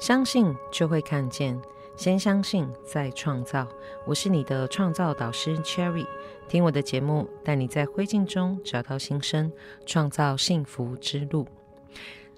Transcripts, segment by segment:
相信就会看见，先相信再创造。我是你的创造导师 Cherry，听我的节目，带你在灰烬中找到新生，创造幸福之路。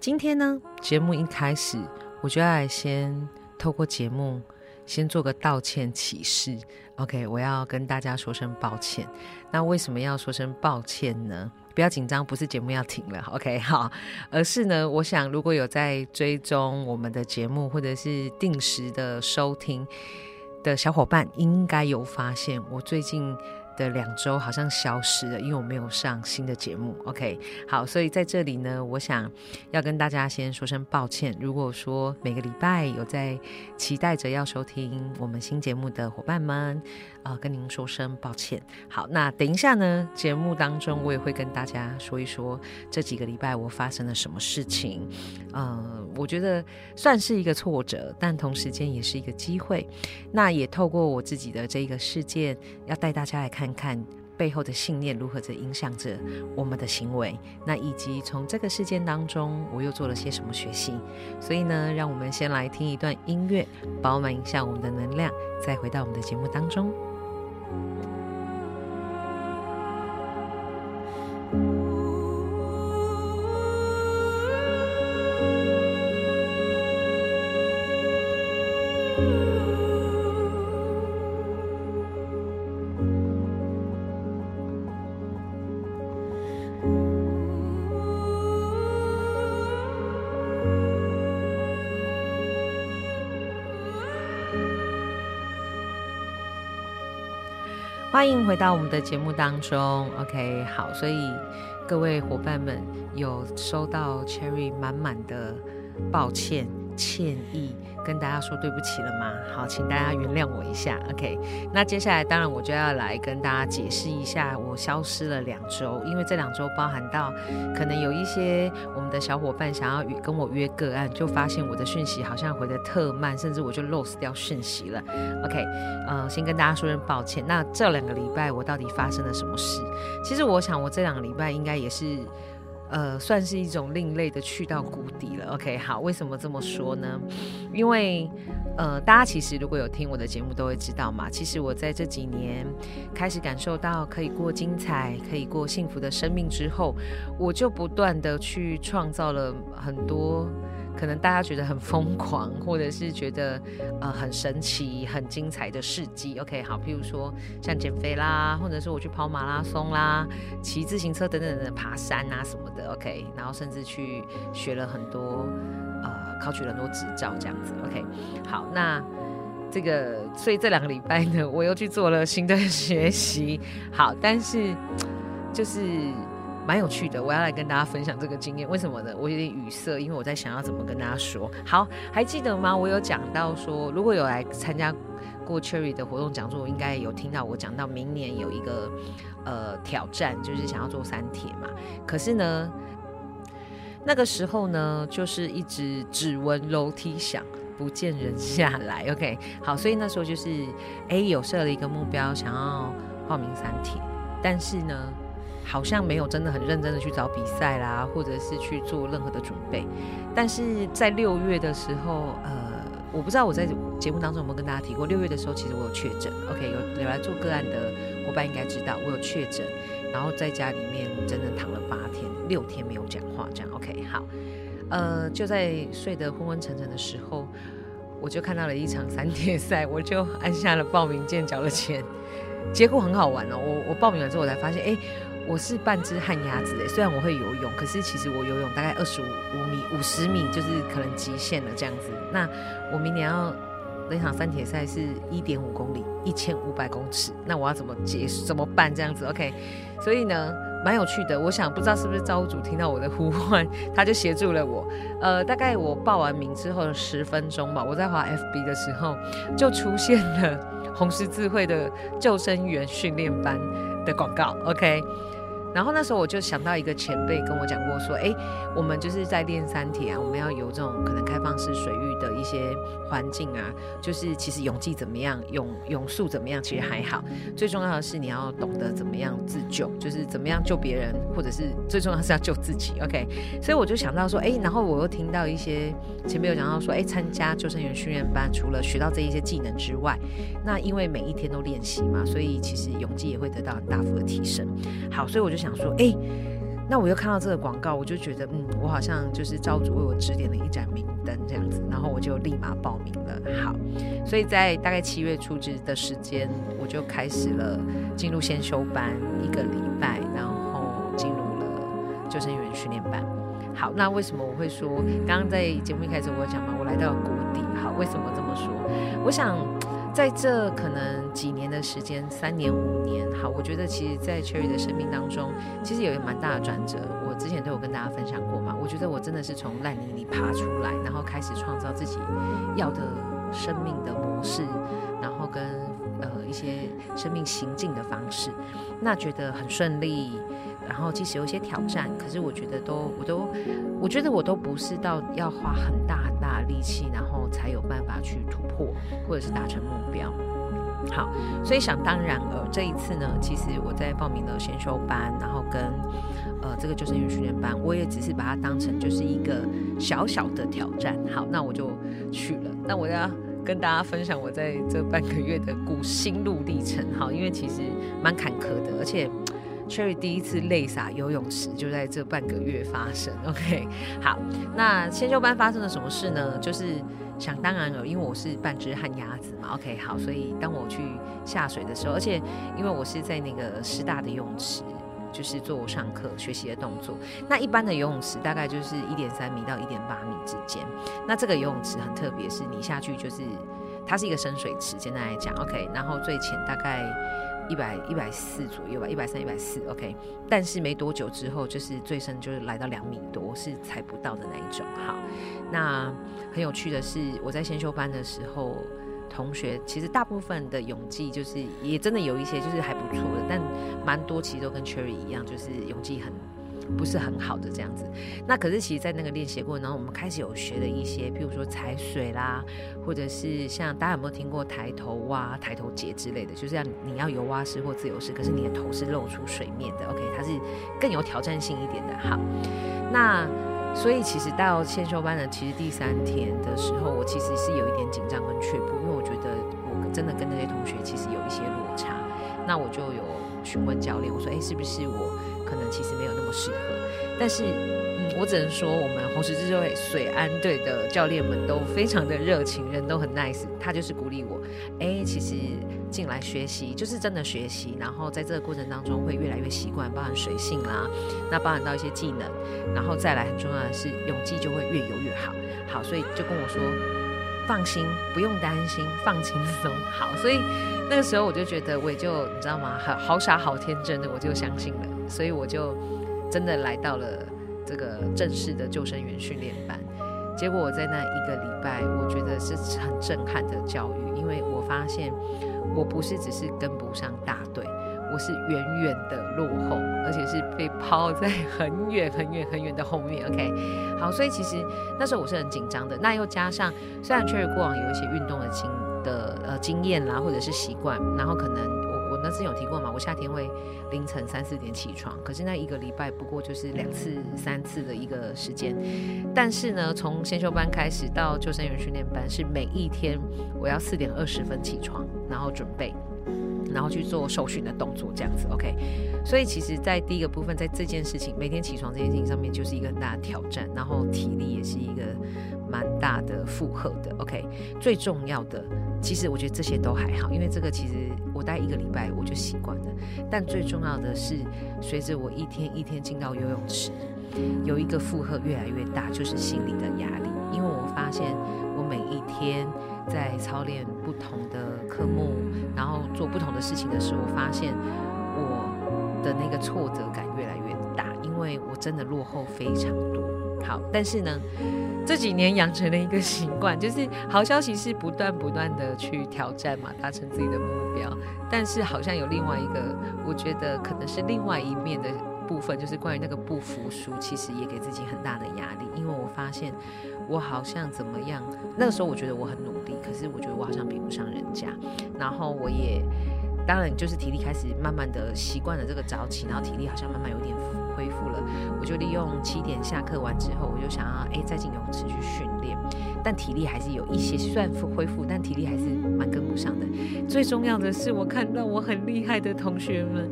今天呢，节目一开始我就要先透过节目先做个道歉启事。OK，我要跟大家说声抱歉。那为什么要说声抱歉呢？不要紧张，不是节目要停了，OK，好，而是呢，我想如果有在追踪我们的节目，或者是定时的收听的小伙伴，应该有发现我最近。的两周好像消失了，因为我没有上新的节目。OK，好，所以在这里呢，我想要跟大家先说声抱歉。如果说每个礼拜有在期待着要收听我们新节目的伙伴们，啊，跟您说声抱歉。好，那等一下呢，节目当中我也会跟大家说一说这几个礼拜我发生了什么事情。嗯，我觉得算是一个挫折，但同时间也是一个机会。那也透过我自己的这个事件，要带大家来看。看看背后的信念如何在影响着我们的行为，那以及从这个事件当中，我又做了些什么学习？所以呢，让我们先来听一段音乐，饱满一下我们的能量，再回到我们的节目当中。欢迎回到我们的节目当中，OK，好，所以各位伙伴们有收到 Cherry 满满的抱歉、歉意。跟大家说对不起了吗？好，请大家原谅我一下。OK，那接下来当然我就要来跟大家解释一下，我消失了两周，因为这两周包含到可能有一些我们的小伙伴想要与跟我约个案，就发现我的讯息好像回的特慢，甚至我就 lose 掉讯息了。OK，呃，先跟大家说声抱歉。那这两个礼拜我到底发生了什么事？其实我想我这两个礼拜应该也是。呃，算是一种另类的去到谷底了。OK，好，为什么这么说呢？因为呃，大家其实如果有听我的节目，都会知道嘛。其实我在这几年开始感受到可以过精彩、可以过幸福的生命之后，我就不断的去创造了很多。可能大家觉得很疯狂，或者是觉得呃很神奇、很精彩的事迹。OK，好，譬如说像减肥啦，或者是我去跑马拉松啦、骑自行车等等的爬山啊什么的。OK，然后甚至去学了很多呃考取了很多执照这样子。OK，好，那这个所以这两个礼拜呢，我又去做了新的学习。好，但是就是。蛮有趣的，我要来跟大家分享这个经验。为什么呢？我有点语塞，因为我在想要怎么跟大家说。好，还记得吗？我有讲到说，如果有来参加过 Cherry 的活动讲座，应该有听到我讲到明年有一个呃挑战，就是想要做三铁嘛。可是呢，那个时候呢，就是一直只闻楼梯响，不见人下来。OK，好，所以那时候就是哎有设了一个目标，想要报名三铁，但是呢。好像没有真的很认真的去找比赛啦，或者是去做任何的准备。但是在六月的时候，呃，我不知道我在节目当中有没有跟大家提过，六月的时候其实我有确诊。OK，有有来做个案的伙伴应该知道我有确诊，然后在家里面整整躺了八天，六天没有讲话，这样 OK 好。呃，就在睡得昏昏沉沉的时候，我就看到了一场三铁赛，我就按下了报名键，缴了钱。结果很好玩哦，我我报名了之后，我才发现，哎。我是半只旱鸭子诶，虽然我会游泳，可是其实我游泳大概二十五五米、五十米就是可能极限了这样子。那我明年要那场三铁赛是一点五公里，一千五百公尺，那我要怎么结怎么办这样子？OK，所以呢，蛮有趣的。我想不知道是不是造物主听到我的呼唤，他就协助了我。呃，大概我报完名之后的十分钟吧，我在滑 FB 的时候就出现了红十字会的救生员训练班的广告。OK。然后那时候我就想到一个前辈跟我讲过，说，哎，我们就是在练三体啊，我们要有这种可能开放式水域的一些环境啊，就是其实泳技怎么样，泳泳速怎么样，其实还好，最重要的是你要懂得怎么样自救，就是怎么样救别人，或者是最重要是要救自己，OK。所以我就想到说，哎，然后我又听到一些前面有讲到说，哎，参加救生员训练班，除了学到这一些技能之外，那因为每一天都练习嘛，所以其实泳技也会得到很大幅的提升。好，所以我就。想说，哎，那我又看到这个广告，我就觉得，嗯，我好像就是招主为我指点了一盏明灯这样子，然后我就立马报名了。好，所以在大概七月初之的时间，我就开始了进入先修班一个礼拜，然后进入了救生员训练班。好，那为什么我会说，刚刚在节目一开始我讲嘛，我来到了谷底。好，为什么这么说？我想。在这可能几年的时间，三年五年，好，我觉得其实，在 Cherry 的生命当中，其实有一个蛮大的转折。我之前都有跟大家分享过嘛，我觉得我真的是从烂泥里爬出来，然后开始创造自己要的生命的模式，然后跟呃一些生命行进的方式，那觉得很顺利。然后即使有一些挑战，可是我觉得都我都我觉得我都不是到要花很大力气，然后才有办法去突破或者是达成目标。好，所以想当然呃这一次呢，其实我在报名了先修班，然后跟呃这个救生员训练班，我也只是把它当成就是一个小小的挑战。好，那我就去了。那我要跟大家分享我在这半个月的古心路历程。好，因为其实蛮坎坷的，而且。Cherry 第一次泪洒游泳池就在这半个月发生。OK，好，那先修班发生了什么事呢？就是想当然了，因为我是半只旱鸭子嘛。OK，好，所以当我去下水的时候，而且因为我是在那个师大的游泳池，就是做上课学习的动作。那一般的游泳池大概就是一点三米到一点八米之间。那这个游泳池很特别，是你下去就是它是一个深水池，简单来讲，OK，然后最浅大概。一百一百四左右吧，一百三、一百四，OK。但是没多久之后，就是最深就是来到两米多，是踩不到的那一种。好，那很有趣的是，我在先修班的时候，同学其实大部分的泳技就是也真的有一些就是还不错的，但蛮多其实都跟 Cherry 一样，就是泳技很。不是很好的这样子，那可是其实，在那个练习过程中，我们开始有学了一些，譬如说踩水啦，或者是像大家有没有听过抬头蛙、抬头节之类的，就是要你要游蛙式或自由式，可是你的头是露出水面的。OK，它是更有挑战性一点的。好，那所以其实到先修班的其实第三天的时候，我其实是有一点紧张跟却步，因为我觉得我真的跟那些同学其实有一些落差。那我就有询问教练，我说：“哎，是不是我？”可能其实没有那么适合，但是，嗯，我只能说，我们红十字会水安队的教练们都非常的热情，人都很 nice。他就是鼓励我，哎，其实进来学习就是真的学习，然后在这个过程当中会越来越习惯，包含水性啦，那包含到一些技能，然后再来很重要的是泳技就会越游越好。好，所以就跟我说，放心，不用担心，放轻松。好，所以那个时候我就觉得，我也就你知道吗？好好傻好天真的，我就相信。所以我就真的来到了这个正式的救生员训练班，结果我在那一个礼拜，我觉得是很震撼的教育，因为我发现我不是只是跟不上大队，我是远远的落后，而且是被抛在很远很远很远的后面。OK，好，所以其实那时候我是很紧张的。那又加上虽然确实过往有一些运动的经的呃经验啦，或者是习惯，然后可能。那之前有提过嘛？我夏天会凌晨三四点起床，可是那一个礼拜不过就是两次、三次的一个时间。但是呢，从先修班开始到救生员训练班，是每一天我要四点二十分起床，然后准备，然后去做受训的动作，这样子。OK。所以其实，在第一个部分，在这件事情每天起床这件事情上面，就是一个很大的挑战，然后体力也是一个蛮大的负荷的。OK。最重要的。其实我觉得这些都还好，因为这个其实我待一个礼拜我就习惯了。但最重要的是，随着我一天一天进到游泳池，有一个负荷越来越大，就是心理的压力。因为我发现我每一天在操练不同的科目，然后做不同的事情的时候，我发现我的那个挫折感越来越大，因为我真的落后非常多。好，但是呢。这几年养成了一个习惯，就是好消息是不断不断的去挑战嘛，达成自己的目标。但是好像有另外一个，我觉得可能是另外一面的。部分，就是关于那个不服输，其实也给自己很大的压力，因为我发现我好像怎么样，那个时候我觉得我很努力，可是我觉得我好像比不上人家，然后我也当然就是体力开始慢慢的习惯了这个早起，然后体力好像慢慢有点恢复了，我就利用七点下课完之后，我就想要哎再进泳池去训练。但体力还是有一些算恢复，但体力还是蛮跟不上的。最重要的是，我看到我很厉害的同学们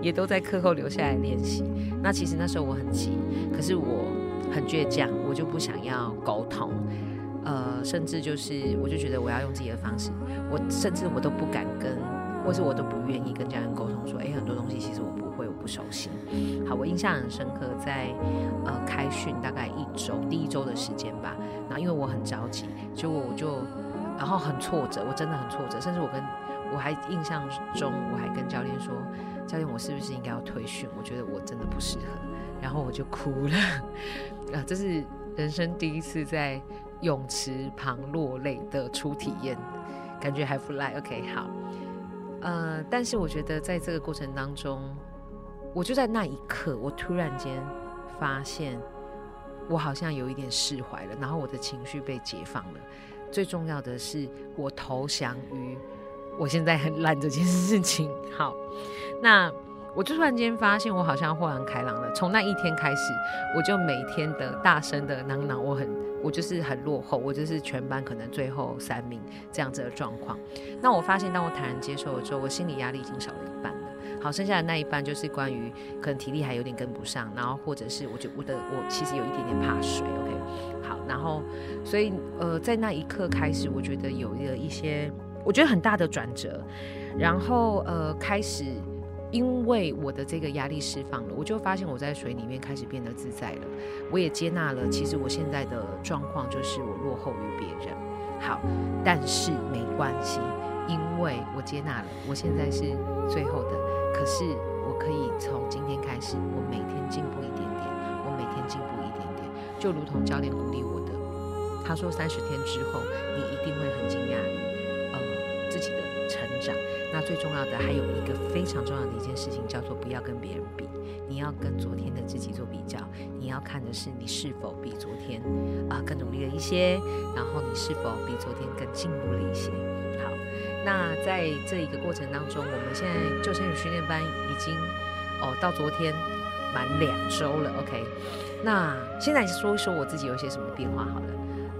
也都在课后留下来练习。那其实那时候我很急，可是我很倔强，我就不想要沟通，呃，甚至就是我就觉得我要用自己的方式，我甚至我都不敢跟，或是我都不愿意跟家人沟通，说，哎，很多东西其实我不会，不熟悉。好，我印象很深刻，在呃开训大概一周，第一周的时间吧。然后因为我很着急，结果我就，然后很挫折，我真的很挫折，甚至我跟我还印象中，我还跟教练说，教练我是不是应该要退训？我觉得我真的不适合，然后我就哭了，啊，这是人生第一次在泳池旁落泪的初体验，感觉还不赖。OK，好，呃，但是我觉得在这个过程当中，我就在那一刻，我突然间发现。我好像有一点释怀了，然后我的情绪被解放了。最重要的是，我投降于我现在很烂这件事情。好，那我就突然间发现，我好像豁然开朗了。从那一天开始，我就每天的大声的嚷嚷，我很，我就是很落后，我就是全班可能最后三名这样子的状况。那我发现，当我坦然接受了之后，我心理压力已经少了一半。好，剩下的那一半就是关于可能体力还有点跟不上，然后或者是我就我的我其实有一点点怕水，OK，好，然后所以呃在那一刻开始，我觉得有了一些我觉得很大的转折，然后呃开始因为我的这个压力释放了，我就发现我在水里面开始变得自在了，我也接纳了其实我现在的状况就是我落后于别人，好，但是没关系，因为我接纳了，我现在是最后的。可是我可以从今天开始，我每天进步一点点，我每天进步一点点，就如同教练鼓励我的，他说三十天之后，你一定会很惊讶呃自己的成长。那最重要的还有一个非常重要的一件事情，叫做不要跟别人比，你要跟昨天的自己做比较，你要看的是你是否比昨天啊更努力了一些，然后你是否比昨天更进步了一些。那在这一个过程当中，我们现在救生员训练班已经哦到昨天满两周了，OK。那现在说一说我自己有一些什么变化好了，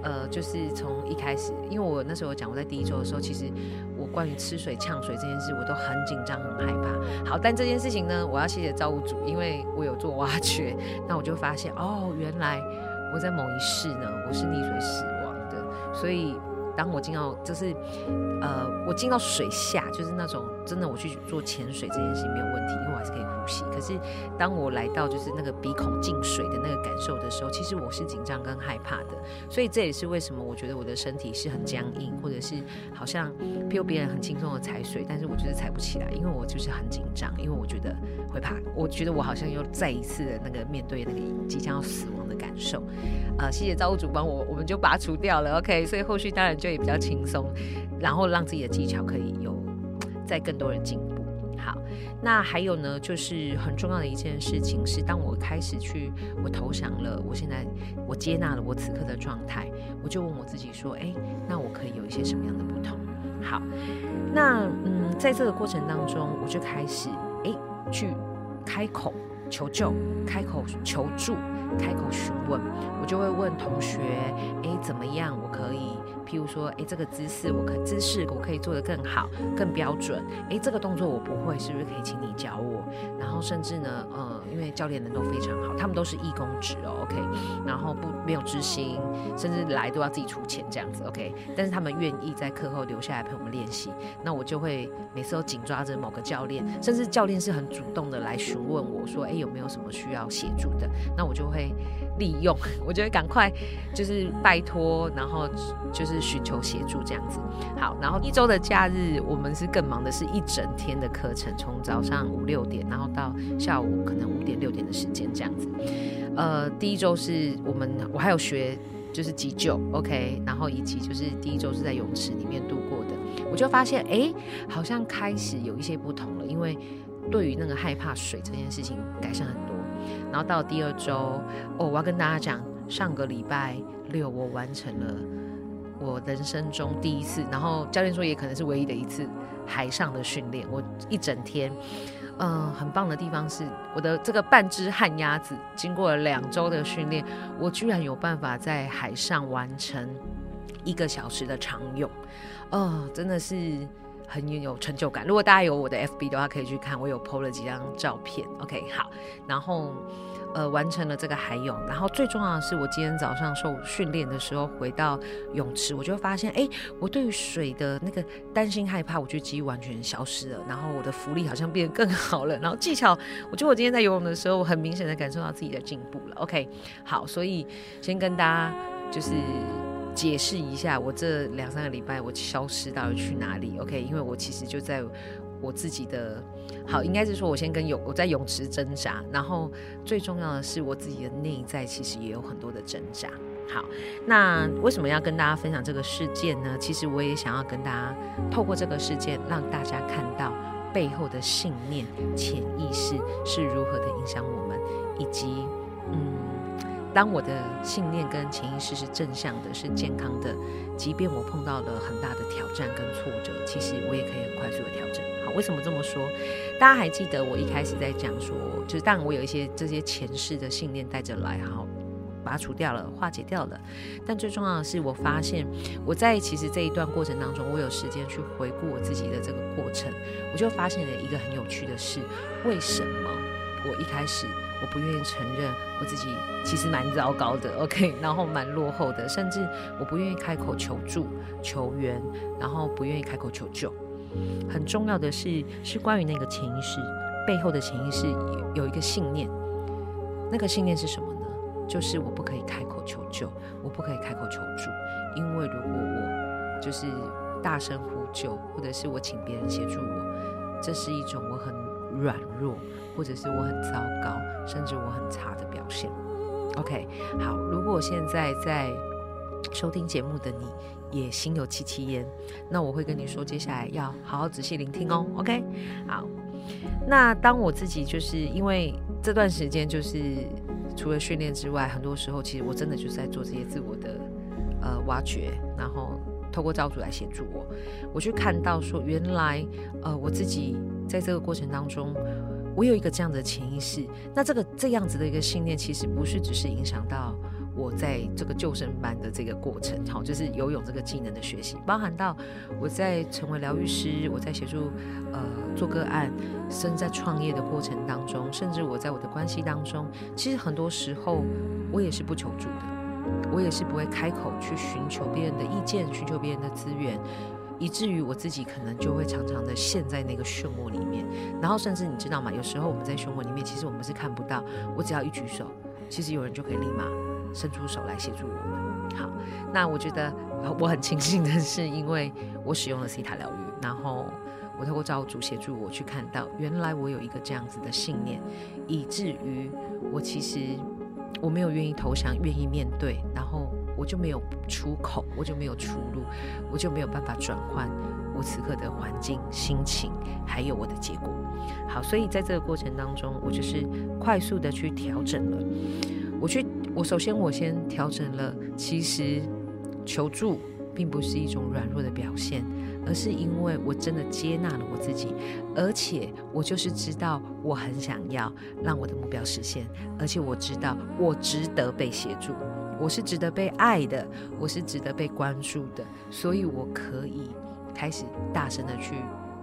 呃，就是从一开始，因为我那时候讲我在第一周的时候，其实我关于吃水呛水这件事我都很紧张很害怕。好，但这件事情呢，我要谢谢造物主，因为我有做挖掘，那我就发现哦，原来我在某一世呢，我是溺水死亡的，所以。当我进到就是，呃，我进到水下，就是那种真的我去做潜水这件事情没有问题，因为我还是可以呼吸。可是当我来到就是那个鼻孔进水的那个感受的时候，其实我是紧张跟害怕的。所以这也是为什么我觉得我的身体是很僵硬，或者是好像譬如别人很轻松的踩水，但是我就是踩不起来，因为我就是很紧张，因为我觉得会怕，我觉得我好像又再一次的那个面对那个即将要死亡的感受。呃，谢谢造物主帮我，我们就拔除掉了。OK，所以后续当然就。也比较轻松，然后让自己的技巧可以有在更多人进步。好，那还有呢，就是很重要的一件事情是，当我开始去，我投降了，我现在我接纳了我此刻的状态，我就问我自己说，哎，那我可以有一些什么样的不同？好，那嗯，在这个过程当中，我就开始哎去开口求救，开口求助，开口询问，我就会问同学，哎，怎么样？我可以。譬如说，哎，这个姿势我可姿势我可以做得更好、更标准。哎，这个动作我不会，是不是可以请你教我？然后甚至呢，呃，因为教练人都非常好，他们都是义工职哦，OK。然后不没有知心，甚至来都要自己出钱这样子，OK。但是他们愿意在课后留下来陪我们练习，那我就会每次都紧抓着某个教练，甚至教练是很主动的来询问我说，哎，有没有什么需要协助的？那我就会利用，我就会赶快就是拜托，然后就是。寻求协助这样子，好，然后一周的假日，我们是更忙的，是一整天的课程，从早上五六点，然后到下午可能五点六点的时间这样子。呃，第一周是我们我还有学就是急救，OK，然后以及就是第一周是在泳池里面度过的，我就发现哎，好像开始有一些不同了，因为对于那个害怕水这件事情改善很多。然后到第二周，哦，我要跟大家讲，上个礼拜六我完成了我人生中第一次，然后教练说也可能是唯一的一次海上的训练。我一整天，嗯，很棒的地方是我的这个半只旱鸭子，经过了两周的训练，我居然有办法在海上完成一个小时的长泳，哦，真的是。很有成就感。如果大家有我的 FB 的话，可以去看，我有 PO 了几张照片。OK，好，然后呃完成了这个海泳，然后最重要的是，我今天早上受训练的时候回到泳池，我就发现，哎，我对于水的那个担心害怕，我觉得几乎完全消失了。然后我的浮力好像变得更好了，然后技巧，我觉得我今天在游泳的时候，我很明显的感受到自己的进步了。OK，好，所以先跟大家就是。解释一下，我这两三个礼拜我消失到底去哪里？OK，因为我其实就在我自己的，好，应该是说我先跟泳我在泳池挣扎，然后最重要的是我自己的内在其实也有很多的挣扎。好，那为什么要跟大家分享这个事件呢？其实我也想要跟大家透过这个事件，让大家看到背后的信念、潜意识是如何的影响我们，以及嗯。当我的信念跟潜意识是正向的，是健康的，即便我碰到了很大的挑战跟挫折，其实我也可以很快速的调整。好，为什么这么说？大家还记得我一开始在讲说，就是当我有一些这些前世的信念带着来，好，把它除掉了，化解掉了。但最重要的是，我发现我在其实这一段过程当中，我有时间去回顾我自己的这个过程，我就发现了一个很有趣的事：为什么我一开始？我不愿意承认我自己其实蛮糟糕的，OK，然后蛮落后的，甚至我不愿意开口求助、求援，然后不愿意开口求救。很重要的是，是关于那个潜意识背后的潜意识有一个信念，那个信念是什么呢？就是我不可以开口求救，我不可以开口求助，因为如果我就是大声呼救，或者是我请别人协助我，这是一种我很软弱。或者是我很糟糕，甚至我很差的表现。OK，好，如果现在在收听节目的你也心有戚戚焉，那我会跟你说，接下来要好好仔细聆听哦。OK，好，那当我自己就是因为这段时间就是除了训练之外，很多时候其实我真的就是在做这些自我的呃挖掘，然后透过造主来协助我，我去看到说原来呃我自己在这个过程当中。我有一个这样的潜意识，那这个这样子的一个信念，其实不是只是影响到我在这个救生班的这个过程，好，就是游泳这个技能的学习，包含到我在成为疗愈师，我在协助呃做个案，甚至在创业的过程当中，甚至我在我的关系当中，其实很多时候我也是不求助的，我也是不会开口去寻求别人的意见，寻求别人的资源。以至于我自己可能就会常常的陷在那个漩涡里面，然后甚至你知道吗？有时候我们在漩涡里面，其实我们是看不到。我只要一举手，其实有人就可以立马伸出手来协助我们。好，那我觉得我很庆幸的是，因为我使用了西塔疗愈，然后我透过造物主协助我去看到，原来我有一个这样子的信念，以至于我其实我没有愿意投降，愿意面对，然后。我就没有出口，我就没有出路，我就没有办法转换我此刻的环境、心情，还有我的结果。好，所以在这个过程当中，我就是快速的去调整了。我去，我首先我先调整了，其实求助并不是一种软弱的表现，而是因为我真的接纳了我自己，而且我就是知道我很想要让我的目标实现，而且我知道我值得被协助。我是值得被爱的，我是值得被关注的，所以我可以开始大声的去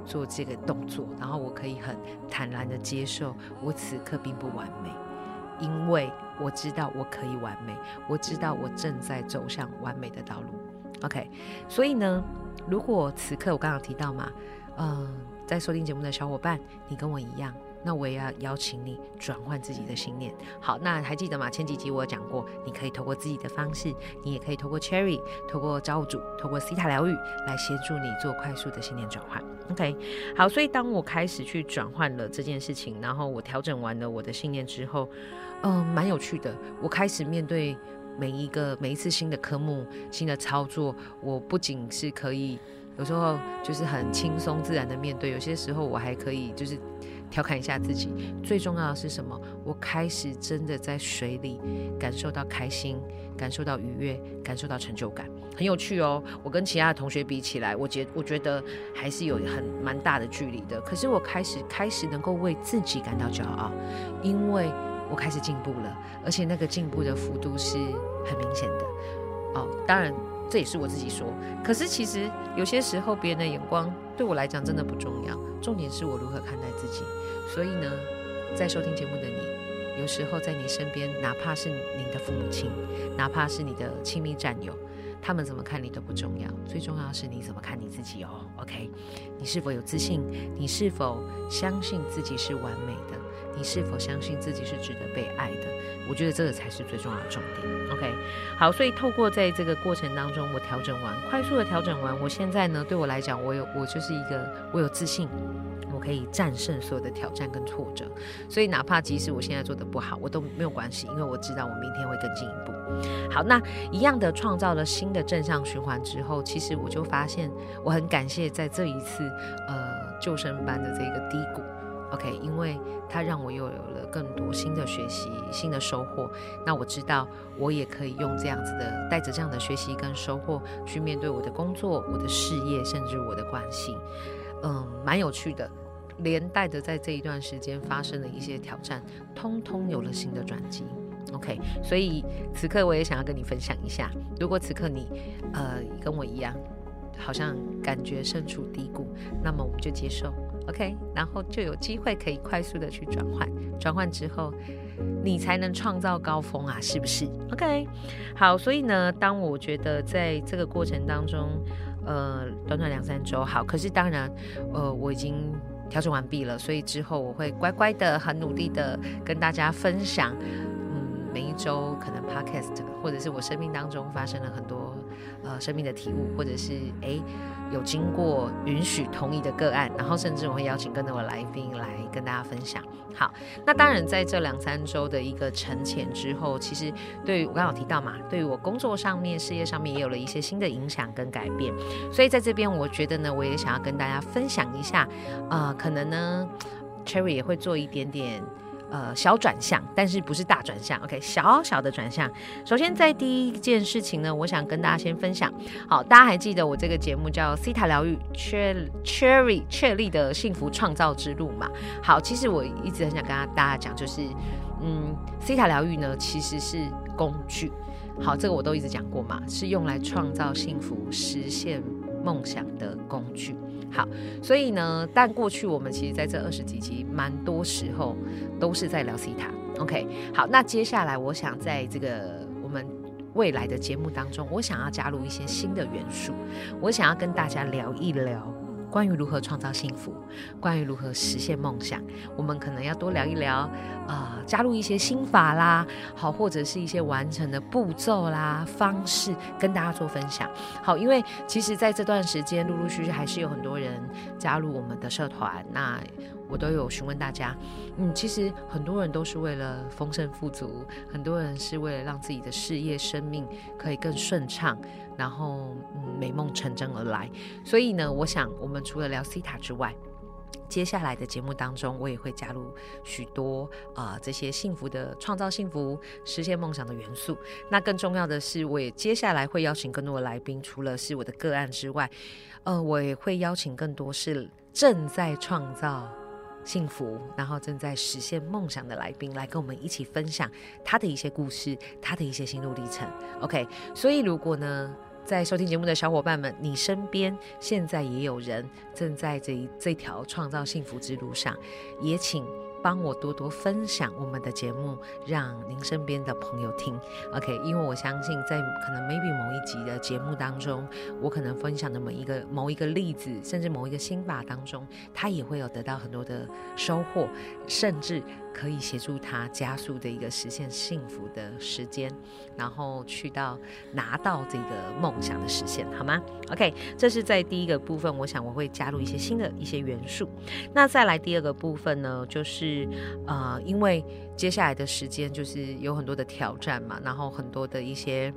做这个动作，然后我可以很坦然的接受我此刻并不完美，因为我知道我可以完美，我知道我正在走向完美的道路。OK，所以呢，如果此刻我刚刚提到嘛，嗯，在收听节目的小伙伴，你跟我一样。那我也要邀请你转换自己的信念。好，那还记得吗？前几集我讲过，你可以透过自己的方式，你也可以透过 Cherry，透过造物主，透过西塔疗愈来协助你做快速的信念转换。OK，好，所以当我开始去转换了这件事情，然后我调整完了我的信念之后，嗯，蛮有趣的。我开始面对每一个每一次新的科目、新的操作，我不仅是可以有时候就是很轻松自然的面对，有些时候我还可以就是。调侃一下自己。最重要的是什么？我开始真的在水里感受到开心，感受到愉悦，感受到成就感，很有趣哦。我跟其他的同学比起来，我觉我觉得还是有很蛮大的距离的。可是我开始开始能够为自己感到骄傲，因为我开始进步了，而且那个进步的幅度是很明显的。哦，当然。这也是我自己说，可是其实有些时候别人的眼光对我来讲真的不重要，重点是我如何看待自己。所以呢，在收听节目的你，有时候在你身边，哪怕是你的父母亲，哪怕是你的亲密战友，他们怎么看你都不重要，最重要是你怎么看你自己哦。OK，你是否有自信？你是否相信自己是完美的？你是否相信自己是值得被爱的？我觉得这个才是最重要的重点。OK，好，所以透过在这个过程当中，我调整完，快速的调整完，我现在呢，对我来讲，我有我就是一个我有自信，我可以战胜所有的挑战跟挫折。所以哪怕即使我现在做的不好，我都没有关系，因为我知道我明天会更进一步。好，那一样的创造了新的正向循环之后，其实我就发现我很感谢在这一次呃救生班的这个低谷。OK，因为它让我又有了更多新的学习、新的收获。那我知道，我也可以用这样子的，带着这样的学习跟收获去面对我的工作、我的事业，甚至我的关系。嗯，蛮有趣的。连带的在这一段时间发生的一些挑战，通通有了新的转机。OK，所以此刻我也想要跟你分享一下，如果此刻你呃跟我一样，好像感觉身处低谷，那么我们就接受。OK，然后就有机会可以快速的去转换，转换之后，你才能创造高峰啊，是不是？OK，好，所以呢，当我觉得在这个过程当中，呃，短短两三周，好，可是当然，呃，我已经调整完毕了，所以之后我会乖乖的、很努力的跟大家分享，嗯，每一周可能 Podcast 或者是我生命当中发生了很多呃生命的体悟，或者是哎。有经过允许同意的个案，然后甚至我会邀请更多的来宾来跟大家分享。好，那当然在这两三周的一个沉潜之后，其实对于我刚刚有提到嘛，对于我工作上面、事业上面也有了一些新的影响跟改变。所以在这边，我觉得呢，我也想要跟大家分享一下，呃，可能呢，Cherry 也会做一点点。呃，小转向，但是不是大转向？OK，小小的转向。首先，在第一件事情呢，我想跟大家先分享。好，大家还记得我这个节目叫 C 塔疗愈，Cherry 确立的幸福创造之路嘛？好，其实我一直很想跟大家讲，就是嗯，C 塔疗愈呢，其实是工具。好，这个我都一直讲过嘛，是用来创造幸福、实现梦想的工具。好，所以呢，但过去我们其实在这二十几集，蛮多时候都是在聊西塔。OK，好，那接下来我想在这个我们未来的节目当中，我想要加入一些新的元素，我想要跟大家聊一聊。关于如何创造幸福，关于如何实现梦想，我们可能要多聊一聊，呃，加入一些心法啦，好，或者是一些完成的步骤啦、方式，跟大家做分享。好，因为其实在这段时间，陆陆续续还是有很多人加入我们的社团，那我都有询问大家，嗯，其实很多人都是为了丰盛富足，很多人是为了让自己的事业、生命可以更顺畅。然后，嗯，美梦成真而来。所以呢，我想我们除了聊西塔之外，接下来的节目当中，我也会加入许多啊这些幸福的创造幸福、实现梦想的元素。那更重要的是，我也接下来会邀请更多的来宾，除了是我的个案之外，呃，我也会邀请更多是正在创造幸福，然后正在实现梦想的来宾，来跟我们一起分享他的一些故事，他的一些心路历程。OK，所以如果呢？在收听节目的小伙伴们，你身边现在也有人正在这这条创造幸福之路上，也请。帮我多多分享我们的节目，让您身边的朋友听。OK，因为我相信在可能 maybe 某一集的节目当中，我可能分享的某一个某一个例子，甚至某一个心法当中，他也会有得到很多的收获，甚至可以协助他加速的一个实现幸福的时间，然后去到拿到这个梦想的实现，好吗？OK，这是在第一个部分，我想我会加入一些新的一些元素。那再来第二个部分呢，就是。呃，因为接下来的时间就是有很多的挑战嘛，然后很多的一些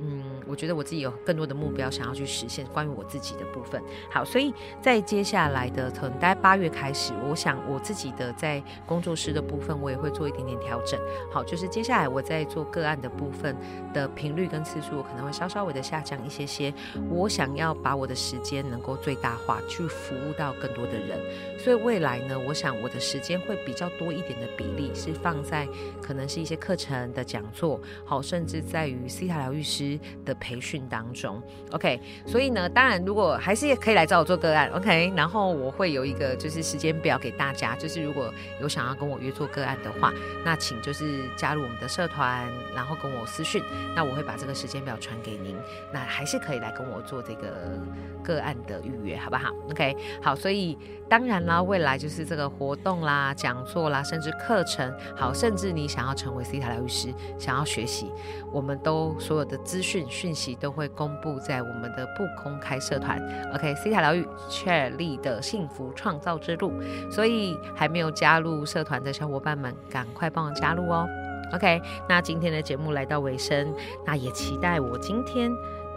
嗯，我觉得我自己有更多的目标想要去实现，关于我自己的部分。好，所以在接下来的可能大概八月开始，我想我自己的在工作室的部分，我也会做一点点调整。好，就是接下来我在做个案的部分的频率跟次数，可能会稍稍微的下降一些些。我想要把我的时间能够最大化，去服务到更多的人。所以未来呢，我想我的时间会比较多一点的比例是放在可能是一些课程的讲座，好，甚至在于西塔疗愈师的培训当中。OK，所以呢，当然如果还是也可以来找我做个案，OK，然后我会有一个就是时间表给大家，就是如果有想要跟我约做个案的话，那请就是加入我们的社团，然后跟我私讯，那我会把这个时间表传给您，那还是可以来跟我做这个个案的预约，好不好？OK，好，所以当然啦，未来就是这个活动啦、讲座啦，甚至课程，好，甚至你想要成为 C 塔疗愈师，想要学习，我们都所有的资讯讯息都会公布在我们的不公开社团。，OK？西塔疗愈确立的幸福创造之路，所以还没有加入社团的小伙伴们，赶快帮我加入哦。OK，那今天的节目来到尾声，那也期待我今天。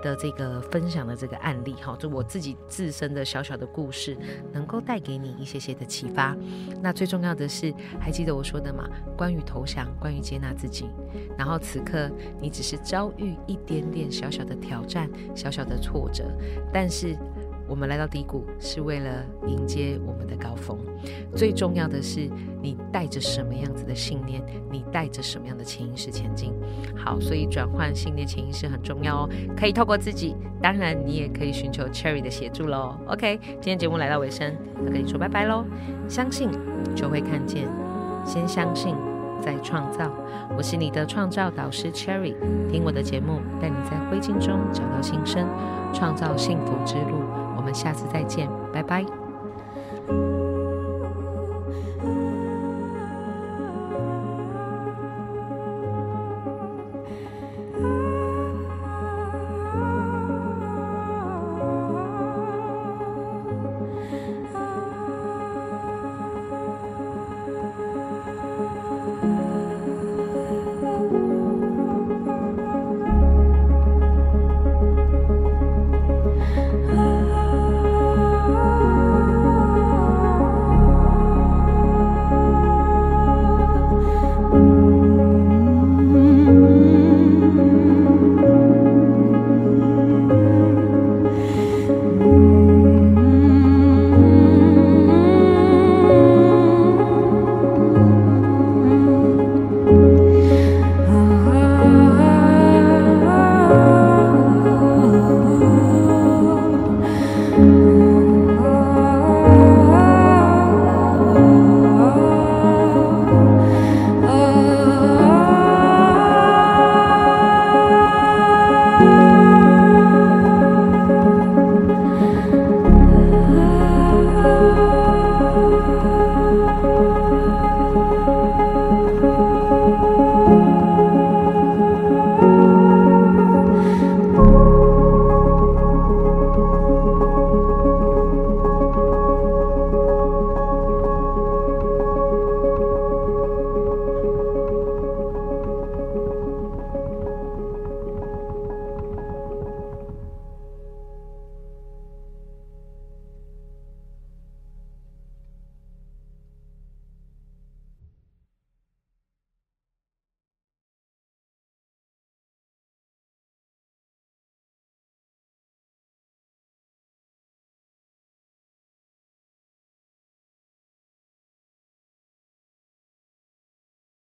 的这个分享的这个案例，哈，就我自己自身的小小的故事，能够带给你一些些的启发。那最重要的是，还记得我说的吗？关于投降，关于接纳自己。然后此刻你只是遭遇一点点小小的挑战，小小的挫折，但是。我们来到低谷，是为了迎接我们的高峰。最重要的是，你带着什么样子的信念，你带着什么样的潜意识前进。好，所以转换信念、潜意识很重要哦。可以透过自己，当然你也可以寻求 Cherry 的协助喽。OK，今天节目来到尾声，要跟你说拜拜喽。相信就会看见，先相信再创造。我是你的创造导师 Cherry，听我的节目，带你在灰烬中找到新生，创造幸福之路。我们下次再见，拜拜。